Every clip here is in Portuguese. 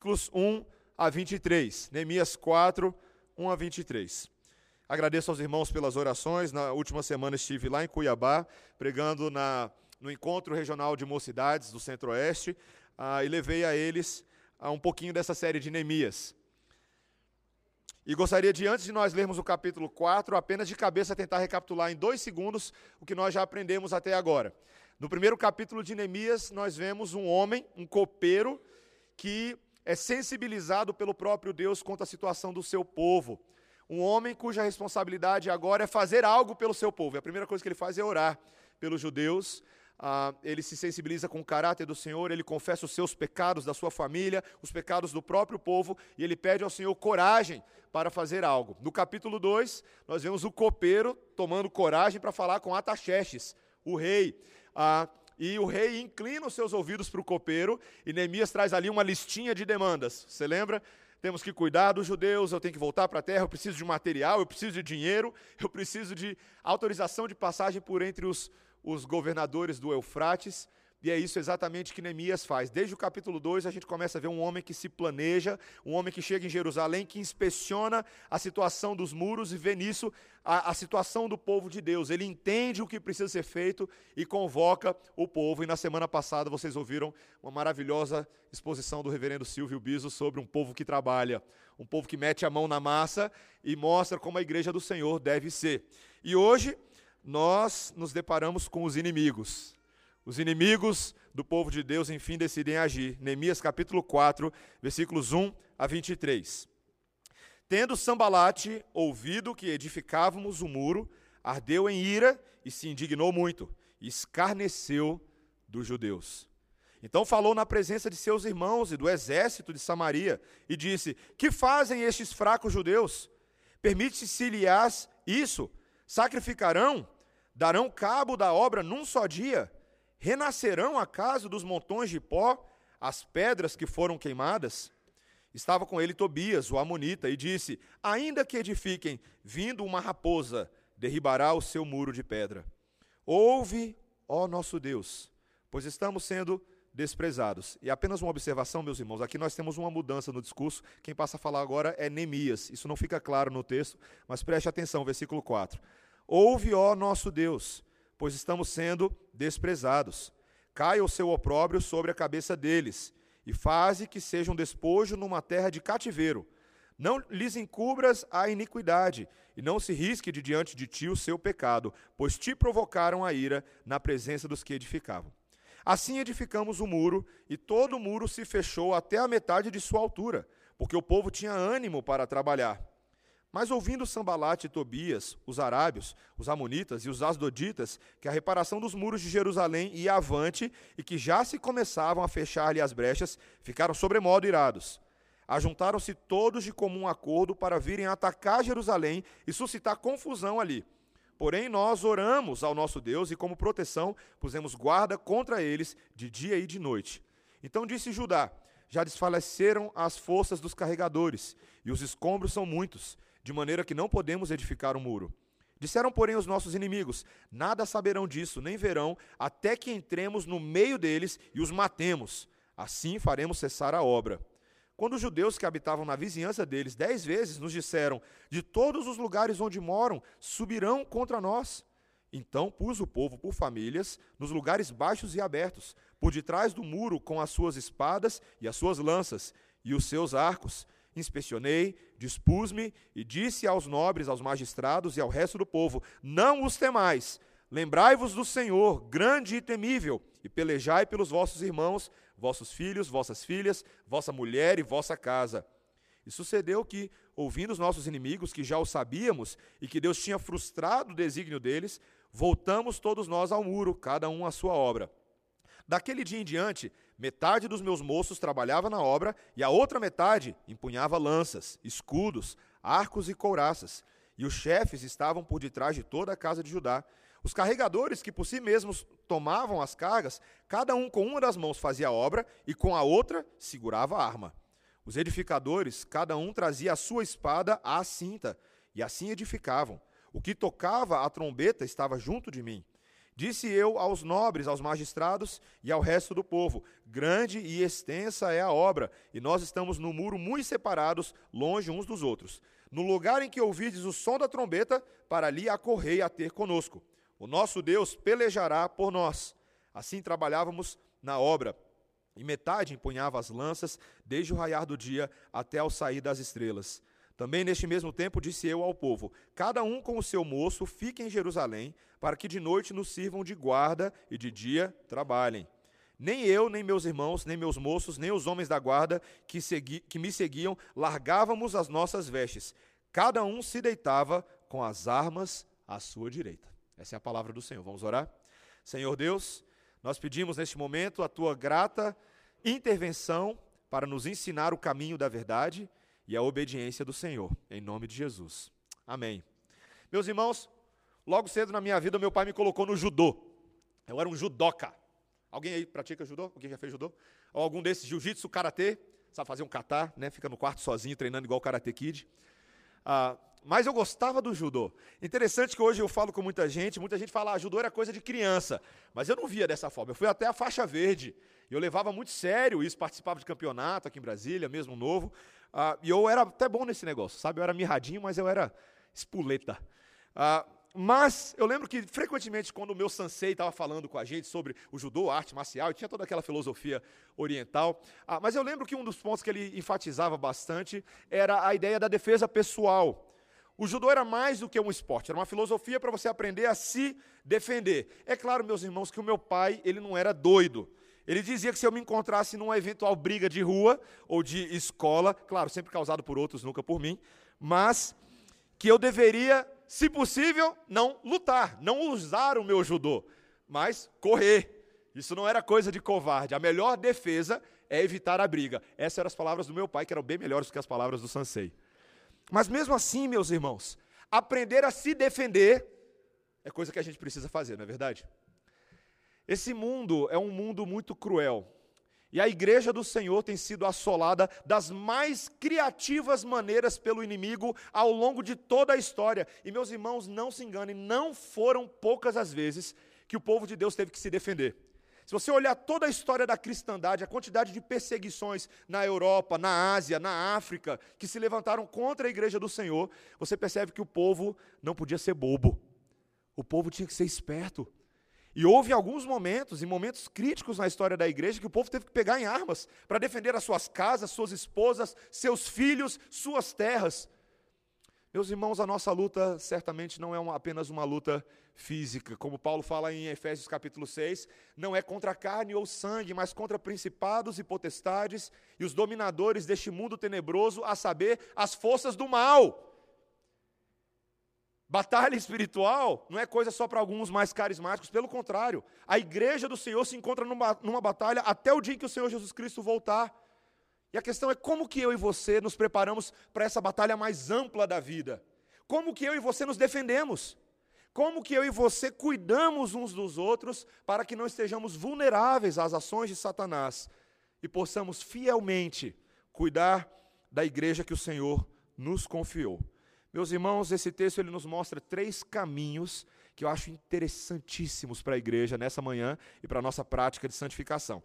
versículos 1 a 23. Neemias 4, 1 a 23. Agradeço aos irmãos pelas orações. Na última semana estive lá em Cuiabá, pregando na, no Encontro Regional de Mocidades do Centro-Oeste, ah, e levei a eles ah, um pouquinho dessa série de Neemias. E gostaria de, antes de nós lermos o capítulo 4, apenas de cabeça tentar recapitular em dois segundos o que nós já aprendemos até agora. No primeiro capítulo de Neemias, nós vemos um homem, um copeiro, que é sensibilizado pelo próprio Deus quanto à situação do seu povo. Um homem cuja responsabilidade agora é fazer algo pelo seu povo. E a primeira coisa que ele faz é orar pelos judeus. Ah, ele se sensibiliza com o caráter do Senhor, ele confessa os seus pecados da sua família, os pecados do próprio povo, e ele pede ao Senhor coragem para fazer algo. No capítulo 2, nós vemos o copeiro tomando coragem para falar com Ataxerxes, o rei. Ah, e o rei inclina os seus ouvidos para o copeiro, e Neemias traz ali uma listinha de demandas. Você lembra? Temos que cuidar dos judeus, eu tenho que voltar para a terra, eu preciso de material, eu preciso de dinheiro, eu preciso de autorização de passagem por entre os, os governadores do Eufrates. E é isso exatamente que Neemias faz. Desde o capítulo 2, a gente começa a ver um homem que se planeja, um homem que chega em Jerusalém, que inspeciona a situação dos muros e vê nisso a, a, situação do povo de Deus. Ele entende o que precisa ser feito e convoca o povo. E na semana passada vocês ouviram uma maravilhosa exposição do reverendo Silvio Biso sobre um povo que trabalha, um povo que mete a mão na massa e mostra como a igreja do Senhor deve ser. E hoje nós nos deparamos com os inimigos. Os inimigos do povo de Deus, enfim, decidem agir. Neemias capítulo 4, versículos 1 a 23. Tendo Sambalate ouvido que edificávamos o muro, ardeu em ira e se indignou muito, e escarneceu dos judeus. Então falou na presença de seus irmãos e do exército de Samaria, e disse: Que fazem estes fracos judeus? Permite-se-lhes isso? Sacrificarão? Darão cabo da obra num só dia? Renascerão acaso dos montões de pó as pedras que foram queimadas? Estava com ele Tobias, o amonita, e disse: Ainda que edifiquem, vindo uma raposa, derribará o seu muro de pedra. Ouve, ó nosso Deus, pois estamos sendo desprezados. E apenas uma observação, meus irmãos, aqui nós temos uma mudança no discurso. Quem passa a falar agora é Neemias. Isso não fica claro no texto, mas preste atenção, versículo 4. Ouve, ó nosso Deus, pois estamos sendo desprezados. Caia o seu opróbrio sobre a cabeça deles, e faze que seja um despojo numa terra de cativeiro. Não lhes encubras a iniquidade, e não se risque de diante de ti o seu pecado, pois te provocaram a ira na presença dos que edificavam. Assim edificamos o muro, e todo o muro se fechou até a metade de sua altura, porque o povo tinha ânimo para trabalhar. Mas ouvindo Sambalate e Tobias, os arábios, os amonitas e os asdoditas, que a reparação dos muros de Jerusalém ia avante e que já se começavam a fechar-lhe as brechas, ficaram sobremodo irados. Ajuntaram-se todos de comum acordo para virem atacar Jerusalém e suscitar confusão ali. Porém, nós oramos ao nosso Deus e, como proteção, pusemos guarda contra eles de dia e de noite. Então disse Judá: Já desfaleceram as forças dos carregadores, e os escombros são muitos de maneira que não podemos edificar um muro. Disseram, porém, os nossos inimigos: Nada saberão disso, nem verão, até que entremos no meio deles e os matemos. Assim faremos cessar a obra. Quando os judeus que habitavam na vizinhança deles dez vezes nos disseram: De todos os lugares onde moram, subirão contra nós. Então pus o povo por famílias nos lugares baixos e abertos, por detrás do muro, com as suas espadas e as suas lanças e os seus arcos inspecionei, dispus-me e disse aos nobres, aos magistrados e ao resto do povo: Não os temais, lembrai-vos do Senhor, grande e temível, e pelejai pelos vossos irmãos, vossos filhos, vossas filhas, vossa mulher e vossa casa. E sucedeu que, ouvindo os nossos inimigos, que já o sabíamos, e que Deus tinha frustrado o desígnio deles, voltamos todos nós ao muro, cada um à sua obra. Daquele dia em diante, Metade dos meus moços trabalhava na obra e a outra metade empunhava lanças, escudos, arcos e couraças. E os chefes estavam por detrás de toda a casa de Judá. Os carregadores, que por si mesmos tomavam as cargas, cada um com uma das mãos fazia a obra e com a outra segurava a arma. Os edificadores, cada um trazia a sua espada à cinta, e assim edificavam. O que tocava a trombeta estava junto de mim. Disse eu aos nobres, aos magistrados e ao resto do povo: Grande e extensa é a obra, e nós estamos no muro muito separados, longe uns dos outros. No lugar em que ouvides o som da trombeta, para ali acorrei a ter conosco. O nosso Deus pelejará por nós. Assim trabalhávamos na obra. E metade empunhava as lanças, desde o raiar do dia até ao sair das estrelas. Também neste mesmo tempo disse eu ao povo: Cada um com o seu moço fique em Jerusalém, para que de noite nos sirvam de guarda e de dia trabalhem. Nem eu, nem meus irmãos, nem meus moços, nem os homens da guarda que, segui, que me seguiam largávamos as nossas vestes. Cada um se deitava com as armas à sua direita. Essa é a palavra do Senhor. Vamos orar? Senhor Deus, nós pedimos neste momento a tua grata intervenção para nos ensinar o caminho da verdade e a obediência do Senhor, em nome de Jesus. Amém. Meus irmãos, logo cedo na minha vida, meu pai me colocou no judô. Eu era um judoca. Alguém aí pratica judô? Alguém já fez judô? Ou algum desses jiu-jitsu, karatê? Sabe fazer um kata, né? Fica no quarto sozinho, treinando igual o Karate Kid. Ah, mas eu gostava do judô. Interessante que hoje eu falo com muita gente, muita gente fala, ah, judô era coisa de criança. Mas eu não via dessa forma. Eu fui até a faixa verde. Eu levava muito sério isso, participava de campeonato aqui em Brasília, mesmo novo. Ah, e eu era até bom nesse negócio, sabe? Eu era mirradinho, mas eu era espuleta. Ah, mas eu lembro que frequentemente quando o meu sensei estava falando com a gente sobre o judô, a arte marcial, e tinha toda aquela filosofia oriental, ah, mas eu lembro que um dos pontos que ele enfatizava bastante era a ideia da defesa pessoal. O judô era mais do que um esporte, era uma filosofia para você aprender a se defender. É claro, meus irmãos, que o meu pai, ele não era doido. Ele dizia que se eu me encontrasse numa eventual briga de rua ou de escola, claro, sempre causado por outros, nunca por mim, mas que eu deveria, se possível, não lutar, não usar o meu judô, mas correr. Isso não era coisa de covarde. A melhor defesa é evitar a briga. Essas eram as palavras do meu pai, que eram bem melhores do que as palavras do Sansei. Mas mesmo assim, meus irmãos, aprender a se defender é coisa que a gente precisa fazer, não é verdade? Esse mundo é um mundo muito cruel. E a igreja do Senhor tem sido assolada das mais criativas maneiras pelo inimigo ao longo de toda a história. E meus irmãos, não se enganem, não foram poucas as vezes que o povo de Deus teve que se defender. Se você olhar toda a história da cristandade, a quantidade de perseguições na Europa, na Ásia, na África, que se levantaram contra a igreja do Senhor, você percebe que o povo não podia ser bobo. O povo tinha que ser esperto. E houve alguns momentos, em momentos críticos na história da igreja, que o povo teve que pegar em armas para defender as suas casas, suas esposas, seus filhos, suas terras. Meus irmãos, a nossa luta certamente não é uma, apenas uma luta física, como Paulo fala em Efésios capítulo 6, não é contra carne ou sangue, mas contra principados e potestades e os dominadores deste mundo tenebroso, a saber, as forças do mal. Batalha espiritual não é coisa só para alguns mais carismáticos, pelo contrário, a igreja do Senhor se encontra numa, numa batalha até o dia em que o Senhor Jesus Cristo voltar. E a questão é como que eu e você nos preparamos para essa batalha mais ampla da vida? Como que eu e você nos defendemos? Como que eu e você cuidamos uns dos outros para que não estejamos vulneráveis às ações de Satanás e possamos fielmente cuidar da igreja que o Senhor nos confiou? Meus irmãos, esse texto ele nos mostra três caminhos que eu acho interessantíssimos para a igreja nessa manhã e para a nossa prática de santificação.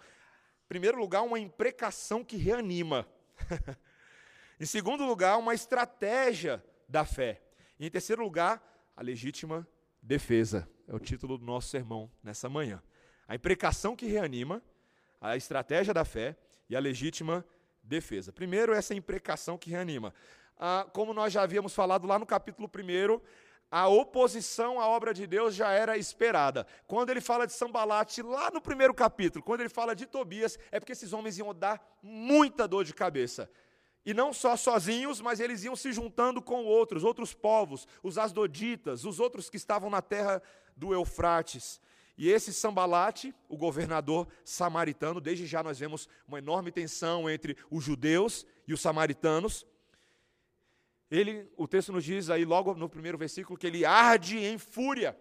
Em primeiro lugar, uma imprecação que reanima. em segundo lugar, uma estratégia da fé. E em terceiro lugar, a legítima defesa. É o título do nosso sermão nessa manhã. A imprecação que reanima, a estratégia da fé e a legítima defesa. Primeiro, essa imprecação que reanima. Ah, como nós já havíamos falado lá no capítulo 1, a oposição à obra de Deus já era esperada. Quando ele fala de Sambalate, lá no primeiro capítulo, quando ele fala de Tobias, é porque esses homens iam dar muita dor de cabeça. E não só sozinhos, mas eles iam se juntando com outros, outros povos, os asdoditas, os outros que estavam na terra do Eufrates. E esse Sambalate, o governador samaritano, desde já nós vemos uma enorme tensão entre os judeus e os samaritanos. Ele, o texto nos diz aí logo no primeiro versículo que ele arde em fúria.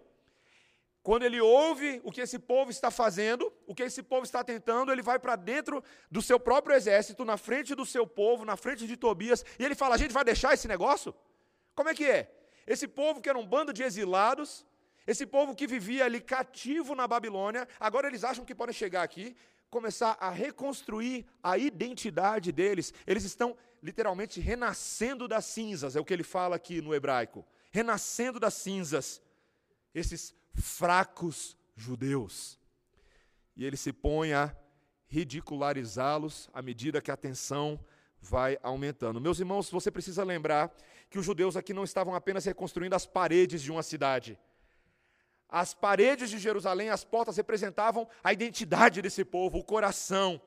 Quando ele ouve o que esse povo está fazendo, o que esse povo está tentando, ele vai para dentro do seu próprio exército, na frente do seu povo, na frente de Tobias, e ele fala: a gente vai deixar esse negócio? Como é que é? Esse povo que era um bando de exilados, Esse povo que vivia ali cativo na Babilônia, agora eles acham que podem chegar aqui, começar a reconstruir a identidade deles. Eles estão literalmente renascendo das cinzas, é o que ele fala aqui no hebraico. Renascendo das cinzas. Esses fracos judeus. E ele se põe a ridicularizá-los à medida que a tensão vai aumentando. Meus irmãos, você precisa lembrar que os judeus aqui não estavam apenas reconstruindo as paredes de uma cidade. As paredes de Jerusalém, as portas representavam a identidade desse povo, o coração.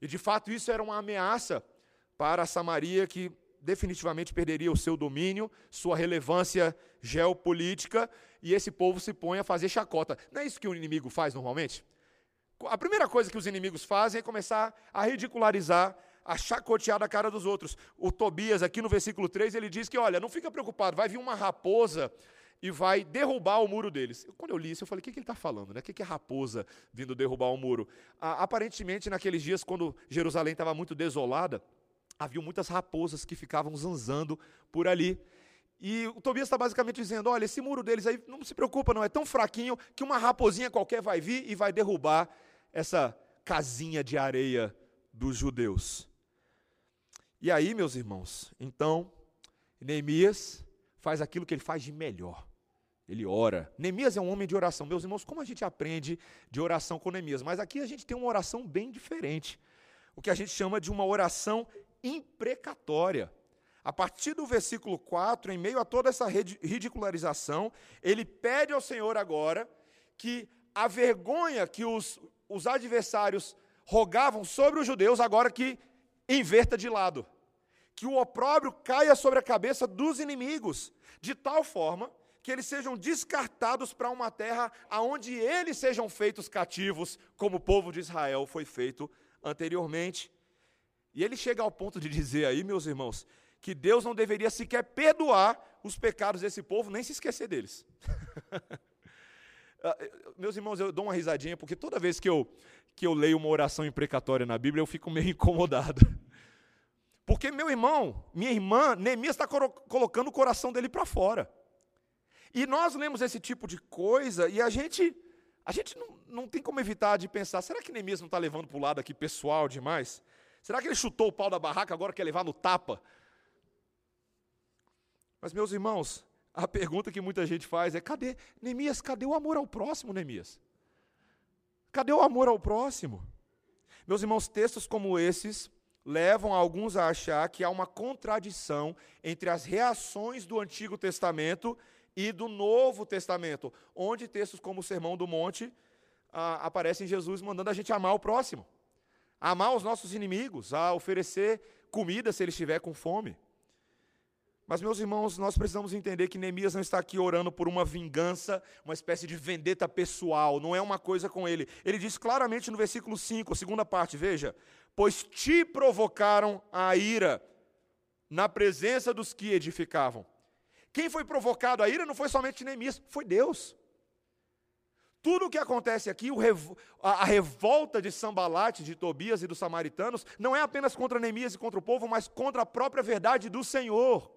E de fato isso era uma ameaça para Samaria que definitivamente perderia o seu domínio, sua relevância geopolítica, e esse povo se põe a fazer chacota. Não é isso que o inimigo faz normalmente? A primeira coisa que os inimigos fazem é começar a ridicularizar, a chacotear da cara dos outros. O Tobias, aqui no versículo 3, ele diz que: olha, não fica preocupado, vai vir uma raposa e vai derrubar o muro deles. Quando eu li isso, eu falei: o que, que ele está falando? Né? O que, que é raposa vindo derrubar o muro? Ah, aparentemente, naqueles dias, quando Jerusalém estava muito desolada, havia muitas raposas que ficavam zanzando por ali. E o Tobias está basicamente dizendo: olha, esse muro deles aí, não se preocupa, não, é tão fraquinho que uma raposinha qualquer vai vir e vai derrubar essa casinha de areia dos judeus. E aí, meus irmãos, então, Neemias faz aquilo que ele faz de melhor. Ele ora. Neemias é um homem de oração. Meus irmãos, como a gente aprende de oração com Neemias? Mas aqui a gente tem uma oração bem diferente. O que a gente chama de uma oração imprecatória. A partir do versículo 4, em meio a toda essa ridicularização, ele pede ao Senhor agora que a vergonha que os os adversários rogavam sobre os judeus, agora que inverta de lado. Que o opróbrio caia sobre a cabeça dos inimigos, de tal forma que eles sejam descartados para uma terra aonde eles sejam feitos cativos, como o povo de Israel foi feito anteriormente. E ele chega ao ponto de dizer aí, meus irmãos, que Deus não deveria sequer perdoar os pecados desse povo, nem se esquecer deles. Ah, meus irmãos, eu dou uma risadinha, porque toda vez que eu, que eu leio uma oração imprecatória na Bíblia, eu fico meio incomodado. Porque meu irmão, minha irmã, Neemias está colocando o coração dele para fora. E nós lemos esse tipo de coisa e a gente, a gente não, não tem como evitar de pensar: será que Neemias não está levando para o lado aqui pessoal demais? Será que ele chutou o pau da barraca agora quer levar no tapa? Mas, meus irmãos, a pergunta que muita gente faz é: cadê, Neemias, cadê o amor ao próximo, Neemias? Cadê o amor ao próximo? Meus irmãos, textos como esses levam alguns a achar que há uma contradição entre as reações do Antigo Testamento e do Novo Testamento, onde textos como o Sermão do Monte ah, aparecem Jesus mandando a gente amar o próximo, amar os nossos inimigos, a oferecer comida se ele estiver com fome. Mas, meus irmãos, nós precisamos entender que Neemias não está aqui orando por uma vingança, uma espécie de vendeta pessoal, não é uma coisa com ele. Ele diz claramente no versículo 5, a segunda parte, veja: Pois te provocaram a ira na presença dos que edificavam. Quem foi provocado a ira não foi somente Neemias, foi Deus. Tudo o que acontece aqui, a revolta de Sambalate, de Tobias e dos samaritanos, não é apenas contra Neemias e contra o povo, mas contra a própria verdade do Senhor.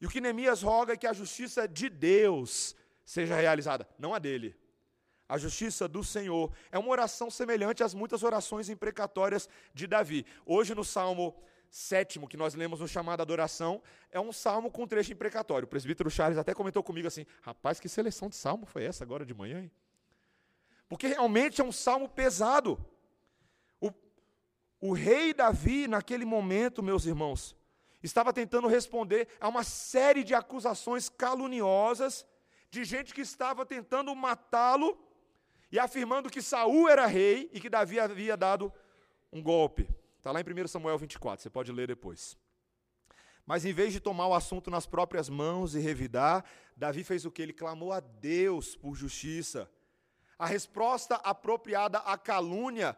E o que Neemias roga é que a justiça de Deus seja realizada, não a dele. A justiça do Senhor é uma oração semelhante às muitas orações imprecatórias de Davi. Hoje, no Salmo sétimo, que nós lemos no chamado adoração, é um salmo com trecho imprecatório. O presbítero Charles até comentou comigo assim: rapaz, que seleção de salmo foi essa agora de manhã, hein? Porque realmente é um salmo pesado. O, o rei Davi, naquele momento, meus irmãos, estava tentando responder a uma série de acusações caluniosas de gente que estava tentando matá-lo e afirmando que Saul era rei e que Davi havia dado um golpe. Está lá em 1 Samuel 24, você pode ler depois. Mas em vez de tomar o assunto nas próprias mãos e revidar, Davi fez o que? Ele clamou a Deus por justiça. A resposta apropriada à calúnia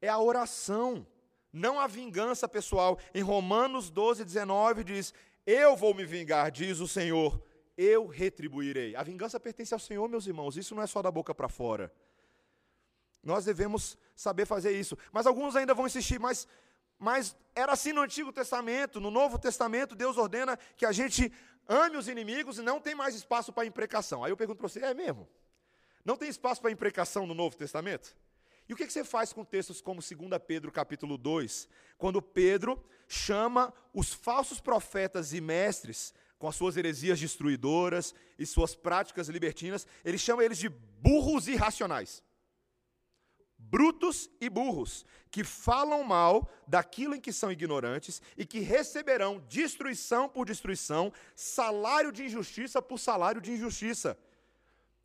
é a oração não a vingança pessoal. Em Romanos 12, 19 diz: Eu vou me vingar, diz o Senhor, eu retribuirei. A vingança pertence ao Senhor, meus irmãos, isso não é só da boca para fora. Nós devemos saber fazer isso. Mas alguns ainda vão insistir, mas, mas era assim no Antigo Testamento, no Novo Testamento, Deus ordena que a gente ame os inimigos e não tem mais espaço para imprecação. Aí eu pergunto para você, é mesmo? Não tem espaço para imprecação no Novo Testamento? E o que você faz com textos como 2 Pedro capítulo 2, quando Pedro chama os falsos profetas e mestres, com as suas heresias destruidoras e suas práticas libertinas, ele chama eles de burros irracionais. Brutos e burros, que falam mal daquilo em que são ignorantes e que receberão destruição por destruição, salário de injustiça por salário de injustiça.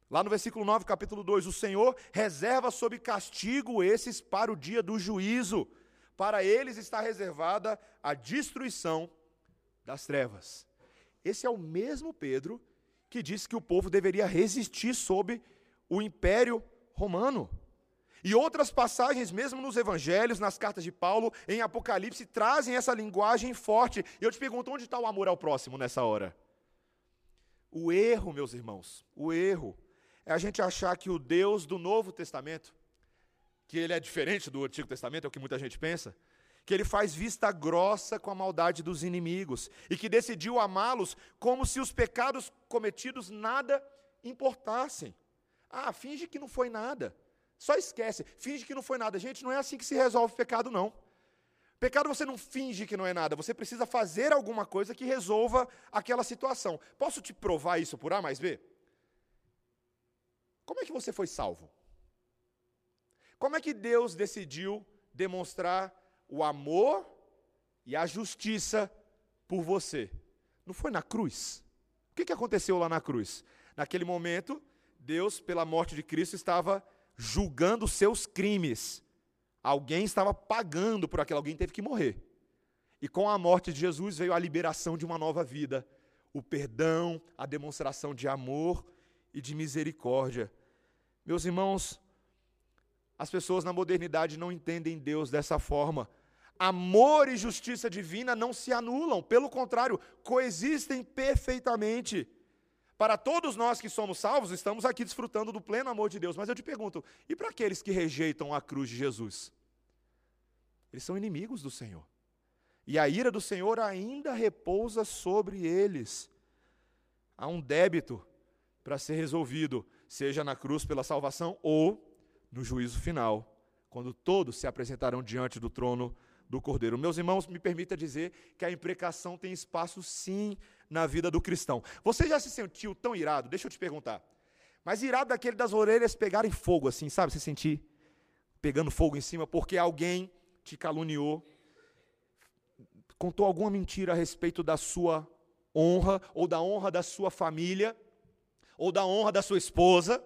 Lá no versículo 9, capítulo 2, o Senhor reserva sob castigo esses para o dia do juízo. Para eles está reservada a destruição das trevas. Esse é o mesmo Pedro que disse que o povo deveria resistir sob o império romano. E outras passagens, mesmo nos evangelhos, nas cartas de Paulo, em Apocalipse, trazem essa linguagem forte. E eu te pergunto, onde está o amor ao próximo nessa hora? O erro, meus irmãos, o erro é a gente achar que o Deus do Novo Testamento, que ele é diferente do Antigo Testamento, é o que muita gente pensa, que ele faz vista grossa com a maldade dos inimigos e que decidiu amá-los como se os pecados cometidos nada importassem. Ah, finge que não foi nada. Só esquece, finge que não foi nada. Gente, não é assim que se resolve pecado, não. Pecado você não finge que não é nada, você precisa fazer alguma coisa que resolva aquela situação. Posso te provar isso por A mais B? Como é que você foi salvo? Como é que Deus decidiu demonstrar o amor e a justiça por você? Não foi na cruz? O que, que aconteceu lá na cruz? Naquele momento, Deus, pela morte de Cristo, estava julgando seus crimes. Alguém estava pagando por aquilo, alguém teve que morrer. E com a morte de Jesus veio a liberação de uma nova vida, o perdão, a demonstração de amor e de misericórdia. Meus irmãos, as pessoas na modernidade não entendem Deus dessa forma. Amor e justiça divina não se anulam, pelo contrário, coexistem perfeitamente. Para todos nós que somos salvos, estamos aqui desfrutando do pleno amor de Deus. Mas eu te pergunto, e para aqueles que rejeitam a cruz de Jesus? Eles são inimigos do Senhor. E a ira do Senhor ainda repousa sobre eles. Há um débito para ser resolvido, seja na cruz pela salvação ou no juízo final, quando todos se apresentarão diante do trono do Cordeiro. Meus irmãos, me permita dizer que a imprecação tem espaço sim na vida do cristão. Você já se sentiu tão irado? Deixa eu te perguntar. Mas irado daquele das orelhas pegarem fogo assim, sabe? Se sentir pegando fogo em cima porque alguém te caluniou, contou alguma mentira a respeito da sua honra ou da honra da sua família ou da honra da sua esposa,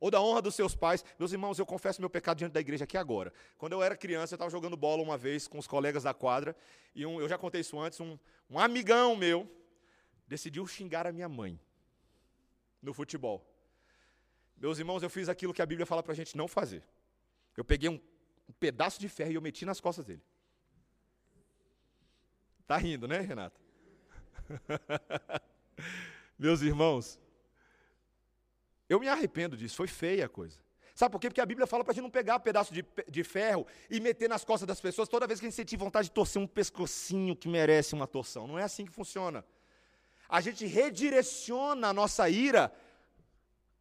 ou da honra dos seus pais. Meus irmãos, eu confesso meu pecado diante da igreja aqui agora. Quando eu era criança, eu estava jogando bola uma vez com os colegas da quadra, e um, eu já contei isso antes, um, um amigão meu decidiu xingar a minha mãe no futebol. Meus irmãos, eu fiz aquilo que a Bíblia fala para a gente não fazer. Eu peguei um, um pedaço de ferro e eu meti nas costas dele. Tá rindo, né, Renata? Meus irmãos, eu me arrependo disso, foi feia a coisa. Sabe por quê? Porque a Bíblia fala para a gente não pegar um pedaço de, de ferro e meter nas costas das pessoas toda vez que a gente sentir vontade de torcer um pescocinho que merece uma torção. Não é assim que funciona. A gente redireciona a nossa ira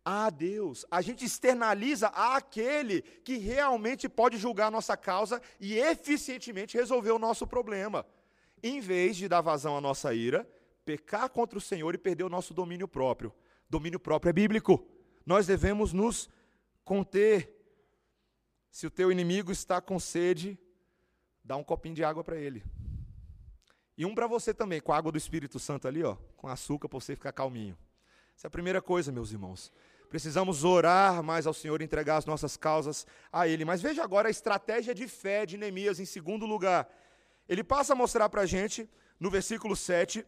a Deus. A gente externaliza àquele que realmente pode julgar a nossa causa e eficientemente resolver o nosso problema. Em vez de dar vazão à nossa ira, pecar contra o Senhor e perder o nosso domínio próprio. Domínio próprio é bíblico nós devemos nos conter. Se o teu inimigo está com sede, dá um copinho de água para ele. E um para você também, com a água do Espírito Santo ali, ó, com açúcar para você ficar calminho. Essa é a primeira coisa, meus irmãos. Precisamos orar mais ao Senhor, entregar as nossas causas a Ele. Mas veja agora a estratégia de fé de Neemias em segundo lugar. Ele passa a mostrar para a gente, no versículo 7,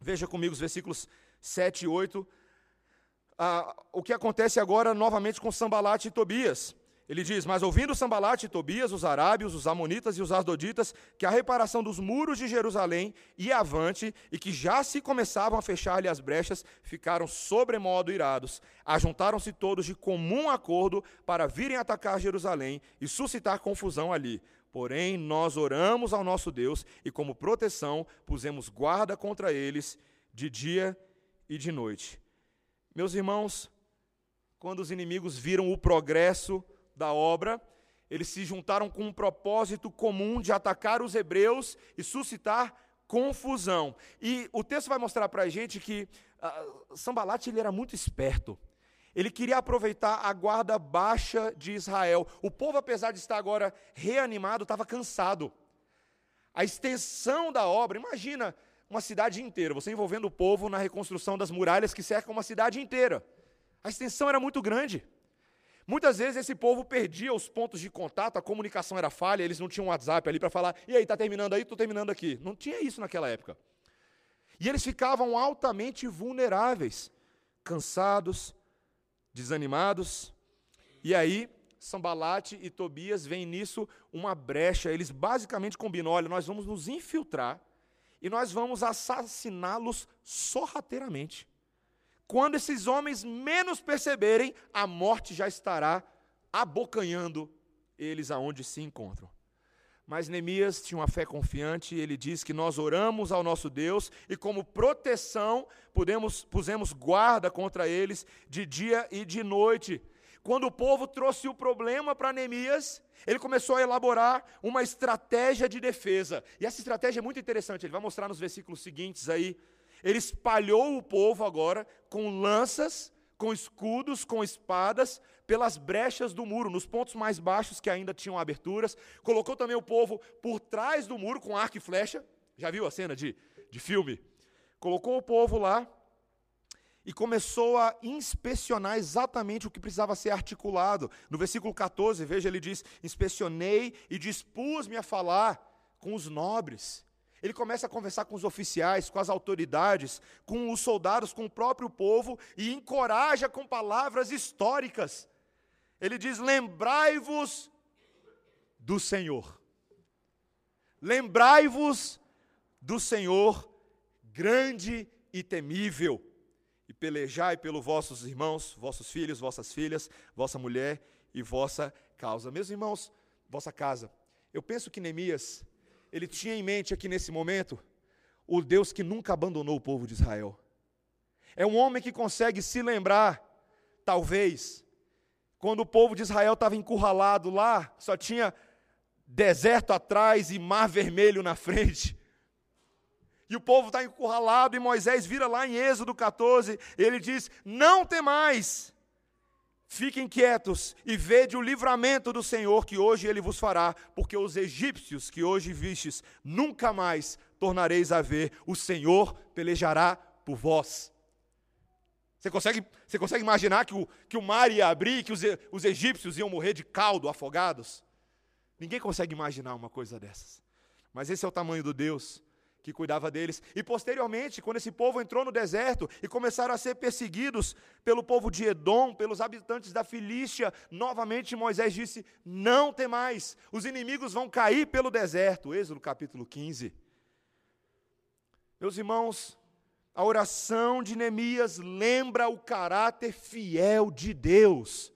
veja comigo os versículos 7 e 8, ah, o que acontece agora novamente com Sambalate e Tobias. Ele diz: Mas ouvindo Sambalate e Tobias, os arábios, os amonitas e os asdoditas, que a reparação dos muros de Jerusalém ia avante e que já se começavam a fechar-lhe as brechas, ficaram sobremodo irados. Ajuntaram-se todos de comum acordo para virem atacar Jerusalém e suscitar confusão ali. Porém, nós oramos ao nosso Deus e, como proteção, pusemos guarda contra eles de dia e de noite. Meus irmãos, quando os inimigos viram o progresso da obra, eles se juntaram com um propósito comum de atacar os hebreus e suscitar confusão. E o texto vai mostrar para a gente que uh, Sambalat ele era muito esperto. Ele queria aproveitar a guarda baixa de Israel. O povo, apesar de estar agora reanimado, estava cansado. A extensão da obra, imagina uma cidade inteira, você envolvendo o povo na reconstrução das muralhas que cercam uma cidade inteira. A extensão era muito grande. Muitas vezes esse povo perdia os pontos de contato, a comunicação era falha, eles não tinham WhatsApp ali para falar, e aí, está terminando aí? Estou terminando aqui. Não tinha isso naquela época. E eles ficavam altamente vulneráveis, cansados, desanimados. E aí, Sambalate e Tobias veem nisso uma brecha. Eles basicamente combinam: olha, nós vamos nos infiltrar e nós vamos assassiná-los sorrateiramente. Quando esses homens menos perceberem, a morte já estará abocanhando eles aonde se encontram. Mas Neemias tinha uma fé confiante, ele diz que nós oramos ao nosso Deus e, como proteção, pudemos, pusemos guarda contra eles de dia e de noite. Quando o povo trouxe o problema para Neemias, ele começou a elaborar uma estratégia de defesa. E essa estratégia é muito interessante, ele vai mostrar nos versículos seguintes aí. Ele espalhou o povo agora com lanças, com escudos, com espadas, pelas brechas do muro, nos pontos mais baixos que ainda tinham aberturas. Colocou também o povo por trás do muro com arco e flecha. Já viu a cena de, de filme? Colocou o povo lá e começou a inspecionar exatamente o que precisava ser articulado. No versículo 14, veja, ele diz: Inspecionei e dispus-me a falar com os nobres ele começa a conversar com os oficiais, com as autoridades, com os soldados, com o próprio povo e encoraja com palavras históricas. Ele diz: Lembrai-vos do Senhor. Lembrai-vos do Senhor, grande e temível, pelejai pelos vossos irmãos, vossos filhos, vossas filhas, vossa mulher e vossa causa. Meus irmãos, vossa casa. Eu penso que Neemias ele tinha em mente aqui nesse momento o Deus que nunca abandonou o povo de Israel. É um homem que consegue se lembrar, talvez, quando o povo de Israel estava encurralado lá, só tinha deserto atrás e mar vermelho na frente. E o povo está encurralado, e Moisés vira lá em Êxodo 14, ele diz: Não temais, Fiquem quietos e vede o livramento do Senhor que hoje ele vos fará, porque os egípcios que hoje vistes, nunca mais tornareis a ver, o Senhor pelejará por vós. Você consegue, você consegue imaginar que o, que o mar ia abrir, que os, os egípcios iam morrer de caldo, afogados? Ninguém consegue imaginar uma coisa dessas. Mas esse é o tamanho do Deus que cuidava deles. E posteriormente, quando esse povo entrou no deserto e começaram a ser perseguidos pelo povo de Edom, pelos habitantes da Filístia, novamente Moisés disse: Não temais, os inimigos vão cair pelo deserto. Êxodo capítulo 15. Meus irmãos, a oração de Neemias lembra o caráter fiel de Deus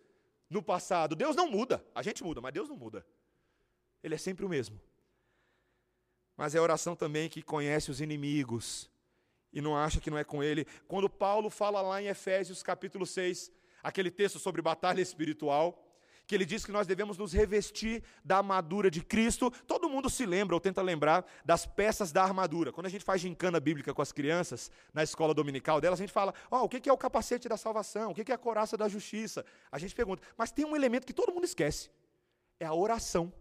no passado. Deus não muda, a gente muda, mas Deus não muda. Ele é sempre o mesmo mas é a oração também que conhece os inimigos e não acha que não é com ele. Quando Paulo fala lá em Efésios capítulo 6, aquele texto sobre batalha espiritual, que ele diz que nós devemos nos revestir da armadura de Cristo. Todo mundo se lembra ou tenta lembrar das peças da armadura. Quando a gente faz gincana bíblica com as crianças, na escola dominical delas, a gente fala: oh, o que é o capacete da salvação? O que é a coraça da justiça? A gente pergunta, mas tem um elemento que todo mundo esquece: é a oração.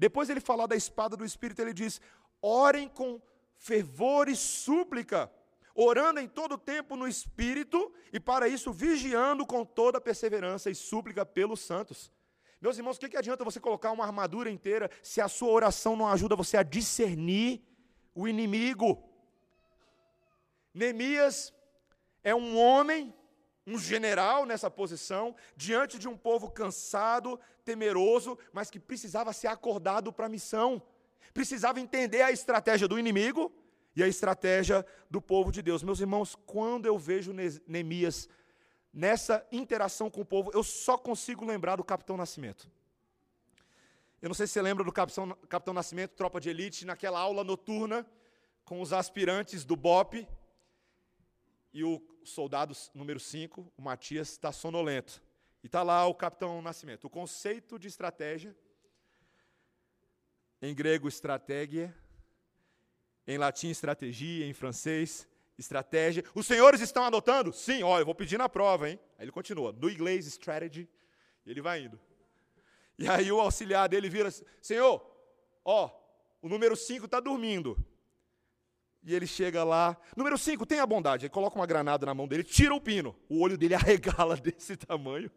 Depois ele falar da espada do Espírito, ele diz: orem com fervor e súplica, orando em todo tempo no Espírito, e para isso vigiando com toda perseverança e súplica pelos santos. Meus irmãos, o que, que adianta você colocar uma armadura inteira se a sua oração não ajuda você a discernir o inimigo? Neemias é um homem um general nessa posição, diante de um povo cansado, temeroso, mas que precisava ser acordado para a missão. Precisava entender a estratégia do inimigo e a estratégia do povo de Deus. Meus irmãos, quando eu vejo Neemias nessa interação com o povo, eu só consigo lembrar do Capitão Nascimento. Eu não sei se você lembra do Capitão, Capitão Nascimento, tropa de elite, naquela aula noturna com os aspirantes do BOP, e o soldado número 5, o Matias, está sonolento. E está lá o capitão Nascimento. O conceito de estratégia, em grego, estratégia, em latim, estratégia, em francês, estratégia. Os senhores estão anotando? Sim, olha, eu vou pedir na prova, hein? Aí ele continua. No inglês, strategy, ele vai indo. E aí o auxiliar dele vira Senhor, ó, o número 5 está dormindo. E ele chega lá, número 5, tenha bondade. Ele coloca uma granada na mão dele, tira o pino. O olho dele arregala desse tamanho.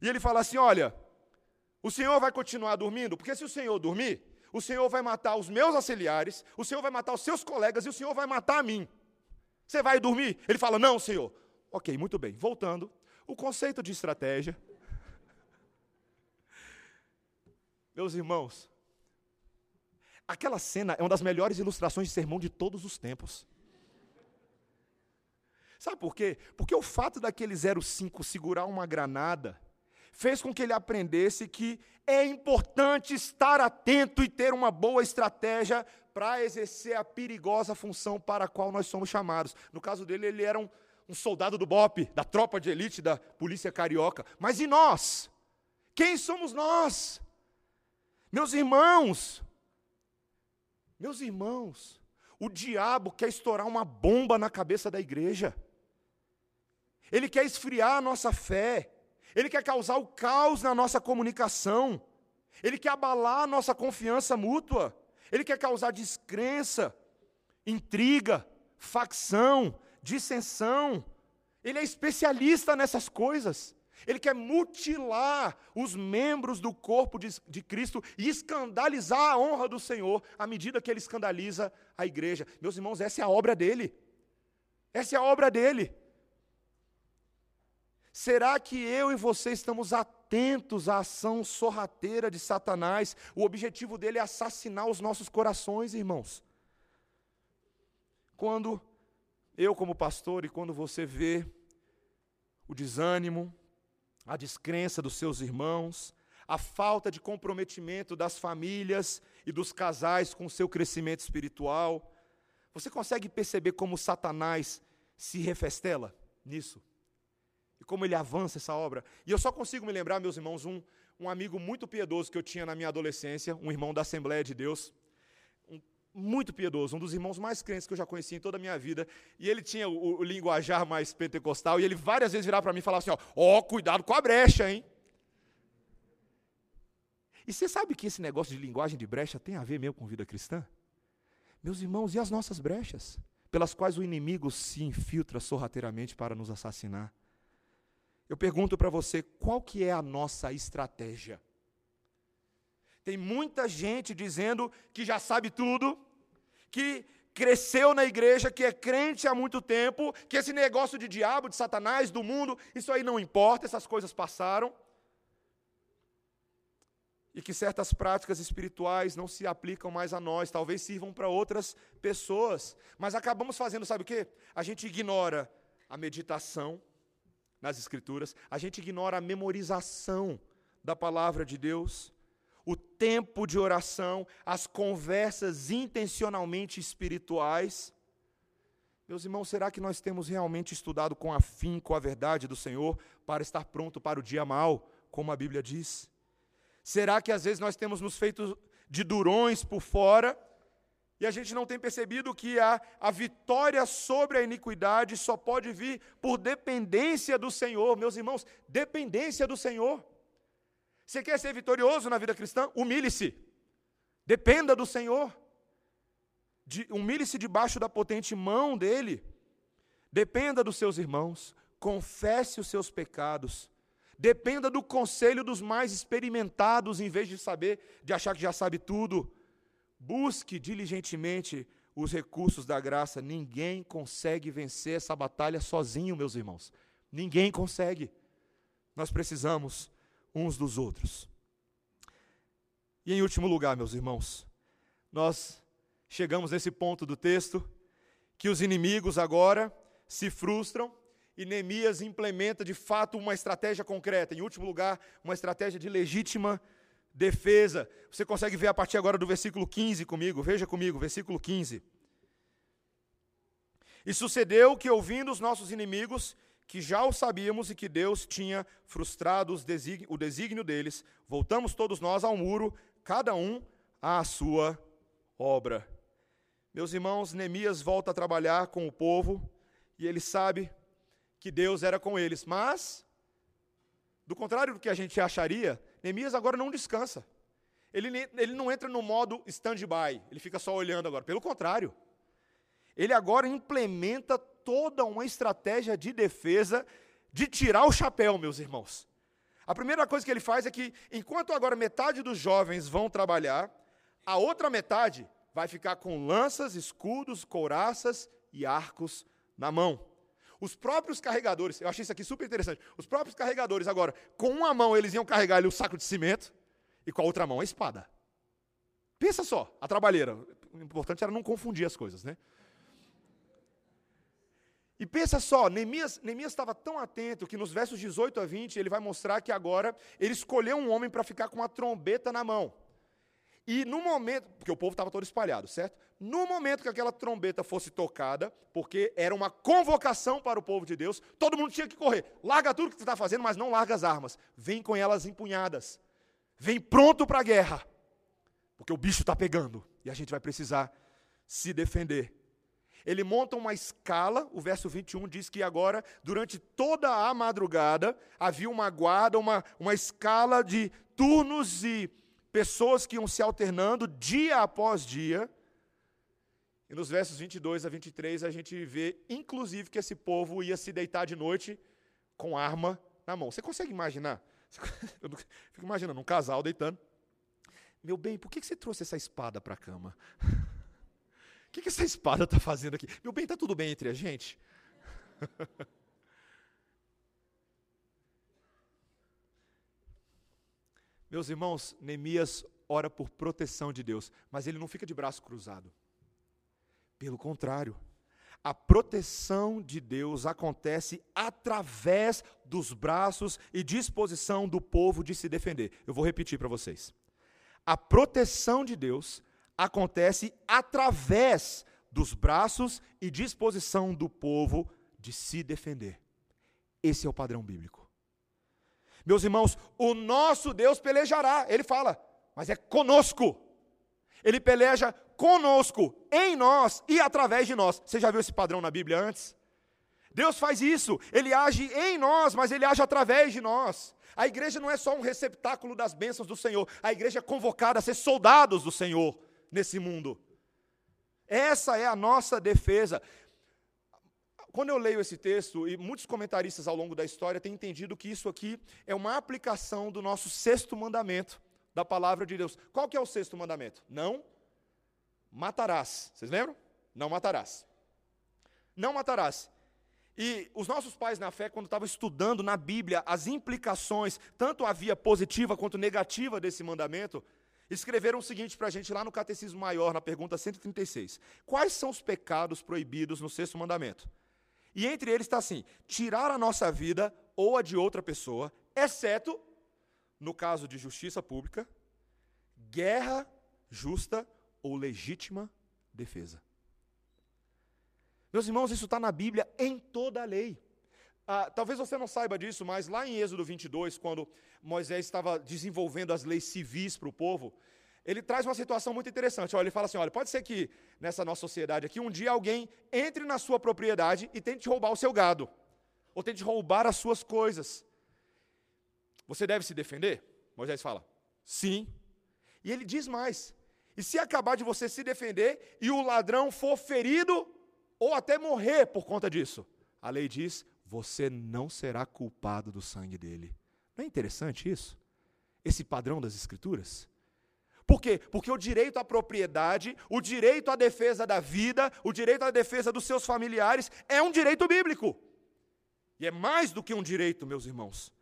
E ele fala assim: Olha, o senhor vai continuar dormindo, porque se o senhor dormir, o senhor vai matar os meus auxiliares, o senhor vai matar os seus colegas e o senhor vai matar a mim. Você vai dormir? Ele fala: Não, senhor. Ok, muito bem. Voltando, o conceito de estratégia. Meus irmãos, aquela cena é uma das melhores ilustrações de sermão de todos os tempos. Sabe por quê? Porque o fato daquele 05 segurar uma granada fez com que ele aprendesse que é importante estar atento e ter uma boa estratégia para exercer a perigosa função para a qual nós somos chamados. No caso dele, ele era um, um soldado do BOP, da tropa de elite da polícia carioca. Mas e nós? Quem somos nós? Meus irmãos, meus irmãos, o diabo quer estourar uma bomba na cabeça da igreja. Ele quer esfriar a nossa fé. Ele quer causar o caos na nossa comunicação. Ele quer abalar a nossa confiança mútua. Ele quer causar descrença, intriga, facção, dissensão. Ele é especialista nessas coisas. Ele quer mutilar os membros do corpo de, de, Cristo e escandalizar a honra do Senhor à medida que ele escandaliza a igreja. Meus irmãos, essa é a obra dele. Essa é a obra dele. Será que eu e você estamos atentos à ação sorrateira de Satanás? O objetivo dele é assassinar os nossos corações, irmãos. Quando eu, como pastor, e quando você vê o desânimo, a descrença dos seus irmãos, a falta de comprometimento das famílias e dos casais com o seu crescimento espiritual, você consegue perceber como Satanás se refestela nisso? e como ele avança essa obra. E eu só consigo me lembrar, meus irmãos, um, um amigo muito piedoso que eu tinha na minha adolescência, um irmão da Assembleia de Deus, muito piedoso, um dos irmãos mais crentes que eu já conheci em toda a minha vida. E ele tinha o, o linguajar mais pentecostal, e ele várias vezes virava para mim e falava assim: ó, oh, cuidado com a brecha, hein? E você sabe que esse negócio de linguagem de brecha tem a ver mesmo com vida cristã? Meus irmãos, e as nossas brechas? Pelas quais o inimigo se infiltra sorrateiramente para nos assassinar. Eu pergunto para você, qual que é a nossa estratégia? Tem muita gente dizendo que já sabe tudo, que cresceu na igreja, que é crente há muito tempo, que esse negócio de diabo, de Satanás, do mundo, isso aí não importa, essas coisas passaram. E que certas práticas espirituais não se aplicam mais a nós, talvez sirvam para outras pessoas. Mas acabamos fazendo, sabe o quê? A gente ignora a meditação, nas Escrituras, a gente ignora a memorização da palavra de Deus, o tempo de oração, as conversas intencionalmente espirituais. Meus irmãos, será que nós temos realmente estudado com afinco a verdade do Senhor para estar pronto para o dia mal, como a Bíblia diz? Será que às vezes nós temos nos feito de durões por fora e a gente não tem percebido que a, a vitória sobre a iniquidade só pode vir por dependência do Senhor. Meus irmãos, dependência do Senhor. Você quer ser vitorioso na vida cristã? Humilhe-se. Dependa do Senhor. De, Humilhe-se debaixo da potente mão dele. Dependa dos seus irmãos. Confesse os seus pecados. Dependa do conselho dos mais experimentados, em vez de saber, de achar que já sabe tudo. Busque diligentemente os recursos da graça. Ninguém consegue vencer essa batalha sozinho, meus irmãos. Ninguém consegue. Nós precisamos uns dos outros. E em último lugar, meus irmãos, nós chegamos nesse ponto do texto que os inimigos agora se frustram e Neemias implementa de fato uma estratégia concreta. Em último lugar, uma estratégia de legítima defesa. Você consegue ver a partir agora do versículo 15 comigo? Veja comigo, versículo 15. E sucedeu que, ouvindo os nossos inimigos, que já o sabíamos e que Deus tinha frustrado o desígnio deles, voltamos todos nós ao muro, cada um à sua obra. Meus irmãos, Neemias volta a trabalhar com o povo e ele sabe que Deus era com eles, mas, do contrário do que a gente acharia, Neemias agora não descansa. Ele, ele não entra no modo stand-by, ele fica só olhando agora. Pelo contrário, ele agora implementa toda uma estratégia de defesa de tirar o chapéu, meus irmãos. A primeira coisa que ele faz é que, enquanto agora metade dos jovens vão trabalhar, a outra metade vai ficar com lanças, escudos, couraças e arcos na mão. Os próprios carregadores, eu achei isso aqui super interessante. Os próprios carregadores, agora, com uma mão eles iam carregar ali o saco de cimento e com a outra mão a espada. Pensa só, a trabalheira. O importante era não confundir as coisas, né? E pensa só, Neemias, estava tão atento que nos versos 18 a 20 ele vai mostrar que agora ele escolheu um homem para ficar com uma trombeta na mão. E no momento, porque o povo estava todo espalhado, certo? No momento que aquela trombeta fosse tocada, porque era uma convocação para o povo de Deus, todo mundo tinha que correr. Larga tudo que você está fazendo, mas não larga as armas. Vem com elas empunhadas. Vem pronto para a guerra. Porque o bicho está pegando. E a gente vai precisar se defender. Ele monta uma escala, o verso 21 diz que agora, durante toda a madrugada, havia uma guarda, uma, uma escala de turnos e pessoas que iam se alternando dia após dia. E nos versos 22 a 23 a gente vê, inclusive, que esse povo ia se deitar de noite com arma na mão. Você consegue imaginar? Eu fico imaginando um casal deitando. Meu bem, por que você trouxe essa espada para a cama? O que essa espada está fazendo aqui? Meu bem, está tudo bem entre a gente? Meus irmãos, Neemias ora por proteção de Deus, mas ele não fica de braço cruzado. Pelo contrário, a proteção de Deus acontece através dos braços e disposição do povo de se defender. Eu vou repetir para vocês. A proteção de Deus acontece através dos braços e disposição do povo de se defender. Esse é o padrão bíblico. Meus irmãos, o nosso Deus pelejará, ele fala, mas é conosco. Ele peleja conosco, em nós e através de nós. Você já viu esse padrão na Bíblia antes? Deus faz isso, ele age em nós, mas ele age através de nós. A igreja não é só um receptáculo das bênçãos do Senhor, a igreja é convocada a ser soldados do Senhor nesse mundo. Essa é a nossa defesa. Quando eu leio esse texto, e muitos comentaristas ao longo da história têm entendido que isso aqui é uma aplicação do nosso sexto mandamento da palavra de Deus. Qual que é o sexto mandamento? Não matarás. Vocês lembram? Não matarás. Não matarás. E os nossos pais na fé, quando estavam estudando na Bíblia as implicações, tanto a via positiva quanto negativa desse mandamento, escreveram o seguinte para a gente lá no Catecismo Maior, na pergunta 136. Quais são os pecados proibidos no sexto mandamento? E entre eles está assim: tirar a nossa vida ou a de outra pessoa, exceto no caso de justiça pública, guerra justa ou legítima defesa. Meus irmãos, isso está na Bíblia em toda a lei. Ah, talvez você não saiba disso, mas lá em Êxodo 22, quando Moisés estava desenvolvendo as leis civis para o povo, ele traz uma situação muito interessante. Olha, ele fala assim: olha, pode ser que nessa nossa sociedade aqui, um dia alguém entre na sua propriedade e tente roubar o seu gado, ou tente roubar as suas coisas. Você deve se defender? Moisés fala: sim. E ele diz mais: e se acabar de você se defender e o ladrão for ferido ou até morrer por conta disso? A lei diz: você não será culpado do sangue dele. Não é interessante isso? Esse padrão das Escrituras? Por quê? Porque o direito à propriedade, o direito à defesa da vida, o direito à defesa dos seus familiares é um direito bíblico. E é mais do que um direito, meus irmãos.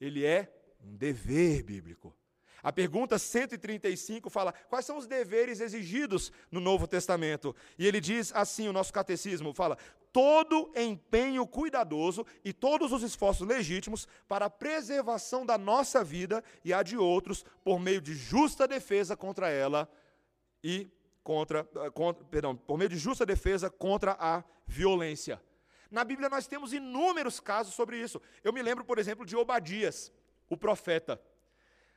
Ele é um dever bíblico. A pergunta 135 fala: quais são os deveres exigidos no Novo Testamento? E ele diz assim: o nosso catecismo fala: todo empenho cuidadoso e todos os esforços legítimos para a preservação da nossa vida e a de outros, por meio de justa defesa contra ela e contra, eh, contra, perdão, por meio de justa defesa contra a violência. Na Bíblia nós temos inúmeros casos sobre isso. Eu me lembro, por exemplo, de Obadias, o profeta.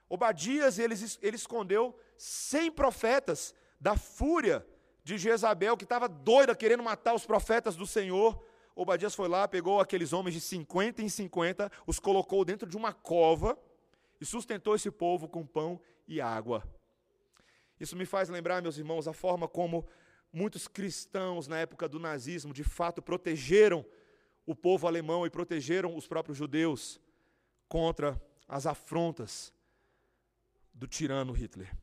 Obadias, ele, ele escondeu 100 profetas da fúria de Jezabel, que estava doida querendo matar os profetas do Senhor. Obadias foi lá, pegou aqueles homens de 50 em 50, os colocou dentro de uma cova e sustentou esse povo com pão e água. Isso me faz lembrar, meus irmãos, a forma como muitos cristãos na época do nazismo de fato protegeram o povo alemão e protegeram os próprios judeus contra as afrontas do tirano Hitler.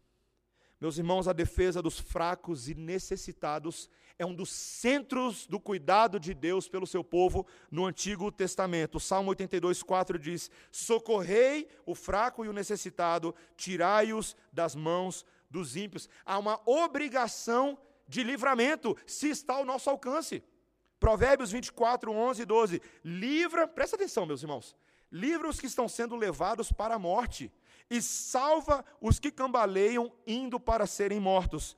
Meus irmãos, a defesa dos fracos e necessitados é um dos centros do cuidado de Deus pelo seu povo no Antigo Testamento. O Salmo 82, 4 diz: Socorrei o fraco e o necessitado, tirai-os das mãos dos ímpios. Há uma obrigação de livramento se está ao nosso alcance. Provérbios 24, 11 e 12. Livra, presta atenção, meus irmãos. Livra os que estão sendo levados para a morte e salva os que cambaleiam indo para serem mortos.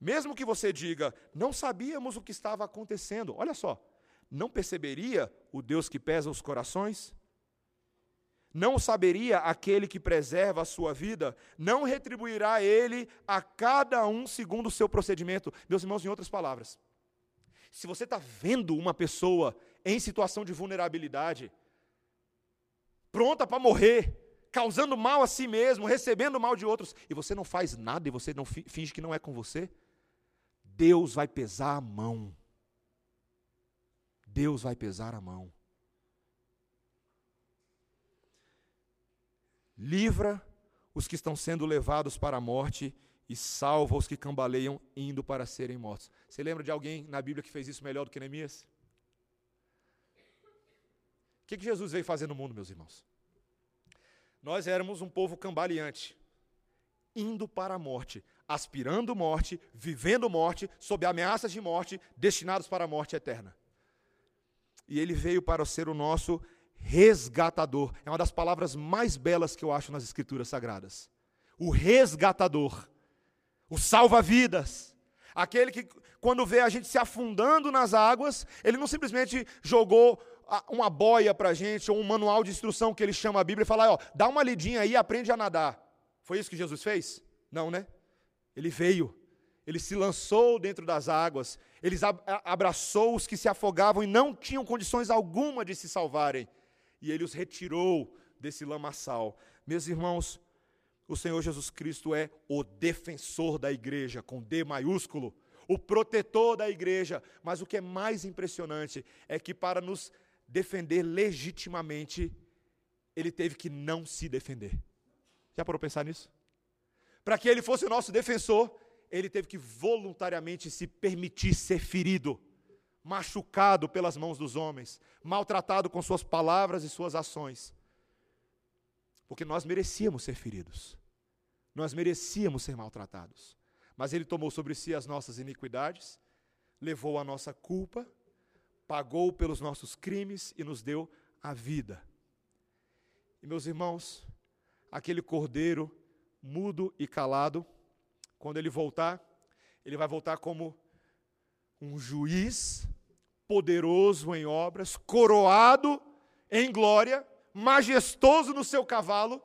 Mesmo que você diga, não sabíamos o que estava acontecendo, olha só, não perceberia o Deus que pesa os corações? Não saberia aquele que preserva a sua vida? Não retribuirá ele a cada um segundo o seu procedimento? Meus irmãos, em outras palavras, se você está vendo uma pessoa em situação de vulnerabilidade, pronta para morrer, causando mal a si mesmo, recebendo mal de outros, e você não faz nada e você não finge que não é com você, Deus vai pesar a mão. Deus vai pesar a mão. Livra os que estão sendo levados para a morte e salva os que cambaleiam indo para serem mortos. Você lembra de alguém na Bíblia que fez isso melhor do que Neemias? O que, que Jesus veio fazer no mundo, meus irmãos? Nós éramos um povo cambaleante, indo para a morte, aspirando morte, vivendo morte, sob ameaças de morte, destinados para a morte eterna. E ele veio para ser o nosso resgatador. É uma das palavras mais belas que eu acho nas Escrituras Sagradas. O resgatador, o salva-vidas, aquele que, quando vê a gente se afundando nas águas, ele não simplesmente jogou uma boia para a gente, ou um manual de instrução que ele chama a Bíblia e fala, ó, dá uma lidinha aí e aprende a nadar. Foi isso que Jesus fez? Não, né? Ele veio, ele se lançou dentro das águas, ele abraçou os que se afogavam e não tinham condições alguma de se salvarem, e ele os retirou desse lamaçal. Meus irmãos, o Senhor Jesus Cristo é o defensor da igreja, com D maiúsculo, o protetor da igreja, mas o que é mais impressionante é que para nos defender legitimamente, ele teve que não se defender. Já parou pensar nisso? Para que ele fosse o nosso defensor, ele teve que voluntariamente se permitir ser ferido, machucado pelas mãos dos homens, maltratado com suas palavras e suas ações. Porque nós merecíamos ser feridos, nós merecíamos ser maltratados. Mas ele tomou sobre si as nossas iniquidades, levou a nossa culpa pagou pelos nossos crimes e nos deu a vida. E meus irmãos, aquele cordeiro mudo e calado, quando ele voltar, ele vai voltar como um juiz poderoso em obras, coroado em glória, majestoso no seu cavalo,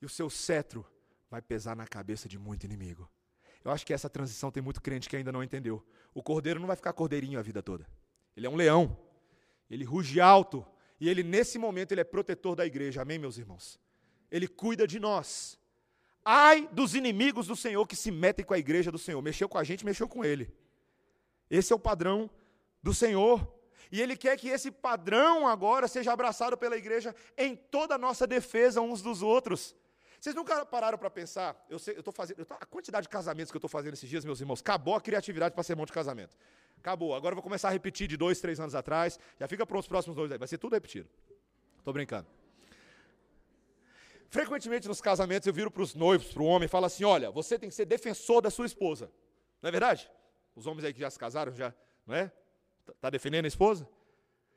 e o seu cetro vai pesar na cabeça de muito inimigo. Eu acho que essa transição tem muito crente que ainda não entendeu. O cordeiro não vai ficar cordeirinho a vida toda. Ele é um leão. Ele ruge alto. E ele, nesse momento, ele é protetor da igreja. Amém, meus irmãos? Ele cuida de nós. Ai dos inimigos do Senhor que se metem com a igreja do Senhor. Mexeu com a gente, mexeu com ele. Esse é o padrão do Senhor. E Ele quer que esse padrão agora seja abraçado pela igreja em toda a nossa defesa uns dos outros. Vocês nunca pararam para pensar? Eu estou fazendo. Eu tô, a quantidade de casamentos que eu estou fazendo esses dias, meus irmãos, acabou a criatividade para ser monte de casamento. Acabou. Agora eu vou começar a repetir de dois, três anos atrás. Já fica para os próximos dois aí. Vai ser tudo repetido. Estou brincando. Frequentemente nos casamentos eu viro para os noivos, para o homem, e falo assim: olha, você tem que ser defensor da sua esposa. Não é verdade? Os homens aí que já se casaram, já, não é? Está tá defendendo a esposa?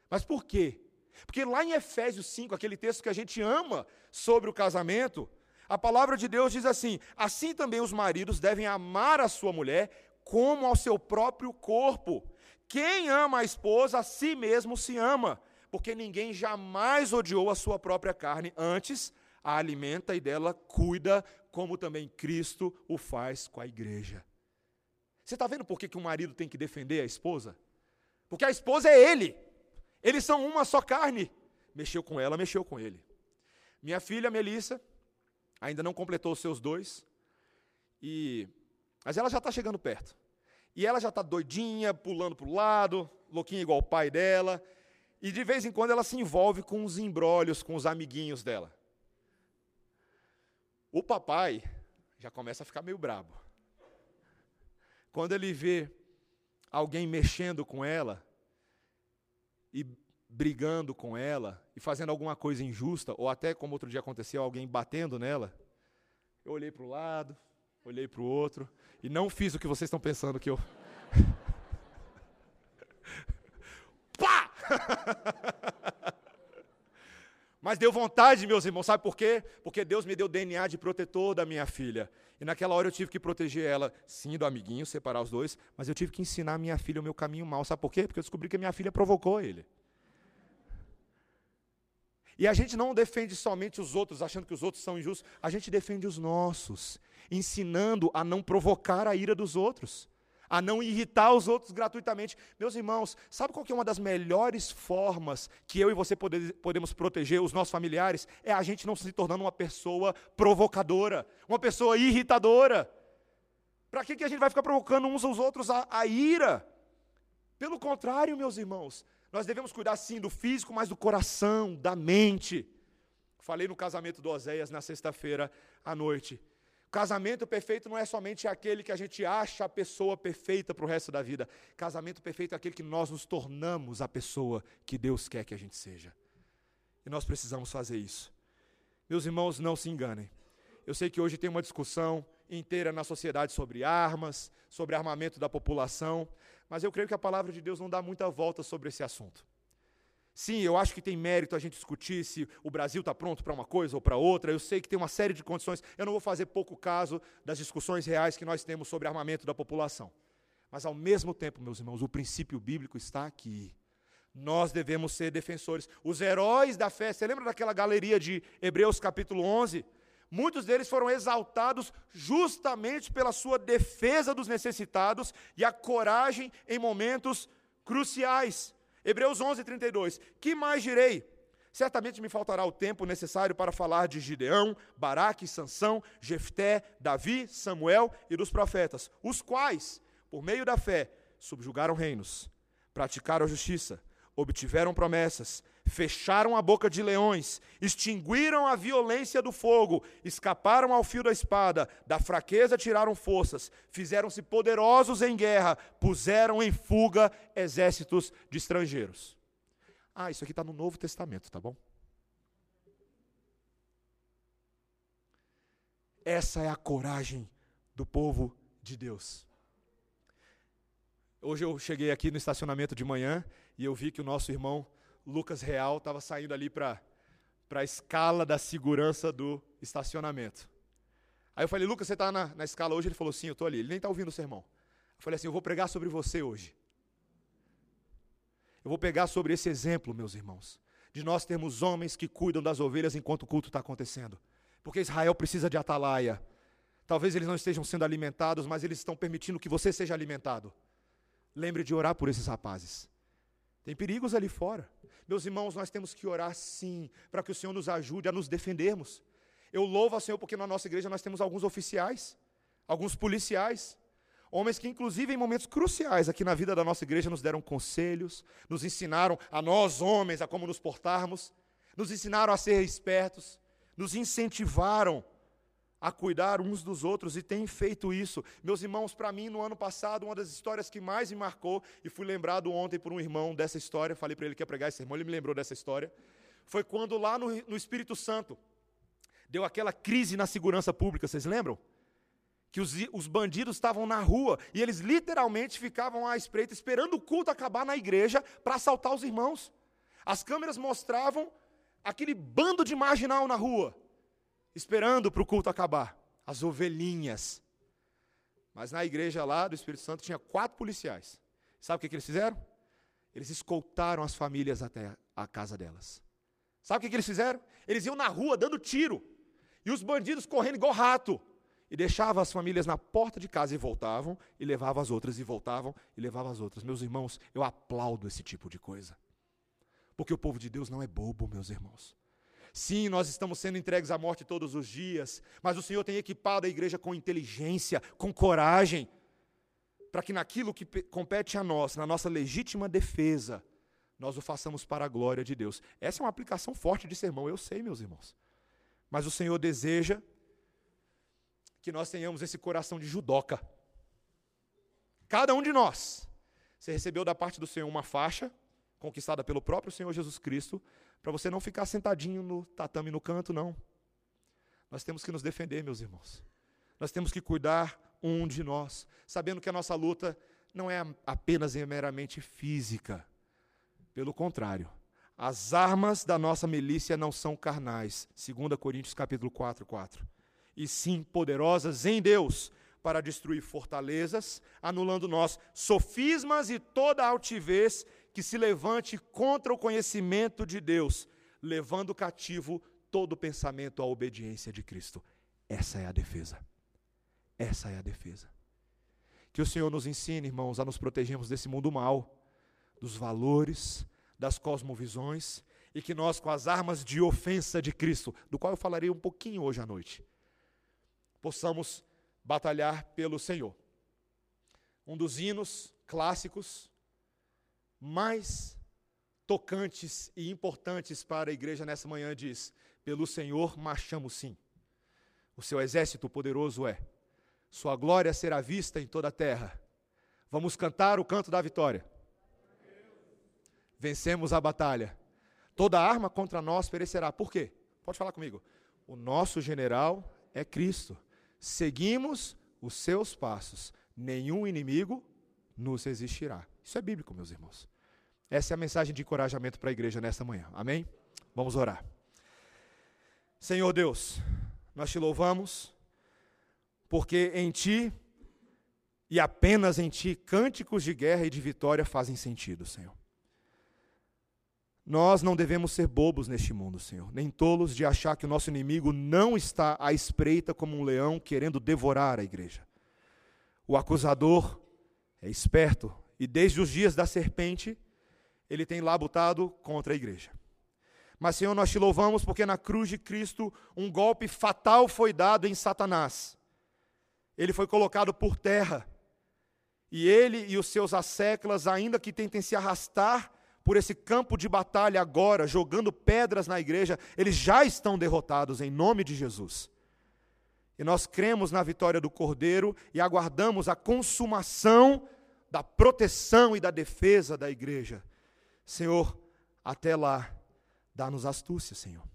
Mas por quê? Porque lá em Efésios 5, aquele texto que a gente ama sobre o casamento, A palavra de Deus diz assim: assim também os maridos devem amar a sua mulher como ao seu próprio corpo. Quem ama a esposa, a si mesmo se ama, porque ninguém jamais odiou a sua própria carne, antes a alimenta e dela cuida, como também Cristo o faz com a igreja. Você está vendo por que, que um marido tem que defender a esposa? Porque a esposa é ele. Eles são uma só carne. Mexeu com ela, mexeu com ele. Minha filha Melissa ainda não completou os seus dois, e mas ela já está chegando perto. E ela já está doidinha, pulando para o lado, louquinha igual o pai dela. E de vez em quando ela se envolve com os embrólios, com os amiguinhos dela. O papai já começa a ficar meio brabo. Quando ele vê alguém mexendo com ela e brigando com ela e fazendo alguma coisa injusta, ou até como outro dia aconteceu, alguém batendo nela, eu olhei para o lado, olhei para o outro e não fiz o que vocês estão pensando que eu. Pá! Mas deu vontade, meus irmãos, sabe por quê? Porque Deus me deu DNA de protetor da minha filha. E naquela hora eu tive que proteger ela, sim, do amiguinho, separar os dois, mas eu tive que ensinar a minha filha o meu caminho mal. Sabe por quê? Porque eu descobri que a minha filha provocou ele. E a gente não defende somente os outros, achando que os outros são injustos, a gente defende os nossos, ensinando a não provocar a ira dos outros, a não irritar os outros gratuitamente. Meus irmãos, sabe qual que é uma das melhores formas que eu e você podemos proteger os nossos familiares? É a gente não se tornando uma pessoa provocadora, uma pessoa irritadora. Para que, que a gente vai ficar provocando uns aos outros a, a ira? Pelo contrário, meus irmãos, nós devemos cuidar sim do físico, mas do coração, da mente. Falei no casamento do Oséias na sexta-feira à noite. Casamento perfeito não é somente aquele que a gente acha a pessoa perfeita para o resto da vida. Casamento perfeito é aquele que nós nos tornamos a pessoa que Deus quer que a gente seja. E nós precisamos fazer isso. Meus irmãos, não se enganem. Eu sei que hoje tem uma discussão inteira na sociedade sobre armas, sobre armamento da população, mas eu creio que a palavra de Deus não dá muita volta sobre esse assunto. Sim, eu acho que tem mérito a gente discutir se o Brasil está pronto para uma coisa ou para outra. Eu sei que tem uma série de condições. Eu não vou fazer pouco caso das discussões reais que nós temos sobre armamento da população. Mas, ao mesmo tempo, meus irmãos, o princípio bíblico está aqui. Nós devemos ser defensores. Os heróis da fé, você lembra daquela galeria de Hebreus capítulo 11? Muitos deles foram exaltados justamente pela sua defesa dos necessitados e a coragem em momentos cruciais. Hebreus 11, 32. Que mais direi? Certamente me faltará o tempo necessário para falar de Gideão, Baraque, Sansão, Jefté, Davi, Samuel e dos profetas, os quais, por meio da fé, subjugaram reinos, praticaram a justiça, obtiveram promessas, fecharam a boca de leões, extinguiram a violência do fogo, escaparam ao fio da espada, da fraqueza tiraram forças, fizeram-se poderosos em guerra, puseram em fuga exércitos de estrangeiros. Ah, isso aqui está no Novo Testamento, tá bom? Essa é a coragem do povo de Deus. Hoje eu cheguei aqui no estacionamento de manhã e eu vi que o nosso irmão Lucas Real estava saindo ali para a escala da segurança do estacionamento. Aí eu falei, Lucas, você está na, na escala hoje? Ele falou, sim, eu estou ali. Ele nem está ouvindo o sermão. Eu falei assim, eu vou pregar sobre você hoje. Eu vou pegar sobre esse exemplo, meus irmãos, de nós termos homens que cuidam das ovelhas enquanto o culto está acontecendo. Porque Israel precisa de atalaia. Talvez eles não estejam sendo alimentados, mas eles estão permitindo que você seja alimentado. Lembre de orar por esses rapazes. Tem perigos ali fora. Meus irmãos, nós temos que orar sim, para que o Senhor nos ajude a nos defendermos. Eu louvo ao Senhor porque na nossa igreja nós temos alguns oficiais, alguns policiais, homens que, inclusive, em momentos cruciais aqui na vida da nossa igreja, nos deram conselhos, nos ensinaram a nós, homens, a como nos portarmos, nos ensinaram a ser espertos, nos incentivaram a cuidar uns dos outros e tem feito isso. Meus irmãos, para mim, no ano passado, uma das histórias que mais me marcou, e fui lembrado ontem por um irmão dessa história, falei para ele que ia pregar esse irmão, ele me lembrou dessa história, foi quando lá no, no Espírito Santo, deu aquela crise na segurança pública, vocês lembram? Que os, os bandidos estavam na rua e eles literalmente ficavam à espreita, esperando o culto acabar na igreja para assaltar os irmãos. As câmeras mostravam aquele bando de marginal na rua esperando para o culto acabar. As ovelhinhas. Mas na igreja lá do Espírito Santo tinha quatro policiais. Sabe o que, que eles fizeram? Eles escoltaram as famílias até a casa delas. Sabe o que, que eles fizeram? Eles iam na rua dando tiro. E os bandidos correndo igual rato. E deixavam as famílias na porta de casa e voltavam, e levavam as outras, e voltavam, e levavam as outras. Meus irmãos, eu aplaudo esse tipo de coisa. Porque o povo de Deus não é bobo, meus irmãos. Sim, nós estamos sendo entregues à morte todos os dias, mas o Senhor tem equipado a igreja com inteligência, com coragem, para que naquilo que compete a nós, na nossa legítima defesa, nós o façamos para a glória de Deus. Essa é uma aplicação forte de sermão, eu sei, meus irmãos. Mas o Senhor deseja que nós tenhamos esse coração de judoca. Cada um de nós. Você recebeu da parte do Senhor uma faixa, conquistada pelo próprio Senhor Jesus Cristo, para você não ficar sentadinho no tatame no canto, não. Nós temos que nos defender, meus irmãos. Nós temos que cuidar um de nós, sabendo que a nossa luta não é apenas e meramente física. Pelo contrário, as armas da nossa milícia não são carnais, 2 Coríntios capítulo 4, 4. E sim poderosas em Deus para destruir fortalezas, anulando nós sofismas e toda altivez que se levante contra o conhecimento de Deus, levando cativo todo pensamento à obediência de Cristo. Essa é a defesa. Essa é a defesa. Que o Senhor nos ensine, irmãos, a nos protegermos desse mundo mal, dos valores, das cosmovisões, e que nós, com as armas de ofensa de Cristo, do qual eu falarei um pouquinho hoje à noite, possamos batalhar pelo Senhor. Um dos hinos clássicos mais tocantes e importantes para a igreja nessa manhã diz: Pelo Senhor marchamos sim. O seu exército poderoso é. Sua glória será vista em toda a terra. Vamos cantar o canto da vitória. Vencemos a batalha. Toda arma contra nós perecerá. Por quê? Pode falar comigo. O nosso general é Cristo. Seguimos os seus passos. Nenhum inimigo nos resistirá. Isso é bíblico, meus irmãos. Essa é a mensagem de encorajamento para a igreja nesta manhã. Amém? Vamos orar. Senhor Deus, nós te louvamos, porque em Ti e apenas em Ti cânticos de guerra e de vitória fazem sentido, Senhor. Nós não devemos ser bobos neste mundo, Senhor, nem tolos de achar que o nosso inimigo não está à espreita como um leão querendo devorar a igreja. O acusador é esperto e desde os dias da serpente ele tem labutado contra a igreja. Mas, Senhor, nós te louvamos porque na cruz de Cristo um golpe fatal foi dado em Satanás. Ele foi colocado por terra. E ele e os seus asseclas, ainda que tentem se arrastar por esse campo de batalha agora, jogando pedras na igreja, eles já estão derrotados em nome de Jesus. E nós cremos na vitória do Cordeiro e aguardamos a consumação da proteção e da defesa da igreja. Senhor, até lá, dá-nos astúcia, Senhor.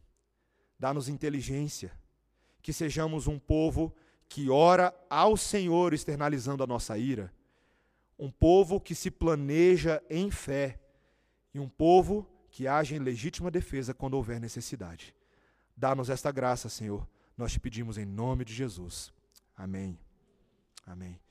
Dá-nos inteligência. Que sejamos um povo que ora ao Senhor externalizando a nossa ira. Um povo que se planeja em fé. E um povo que age em legítima defesa quando houver necessidade. Dá-nos esta graça, Senhor. Nós te pedimos em nome de Jesus. Amém. Amém.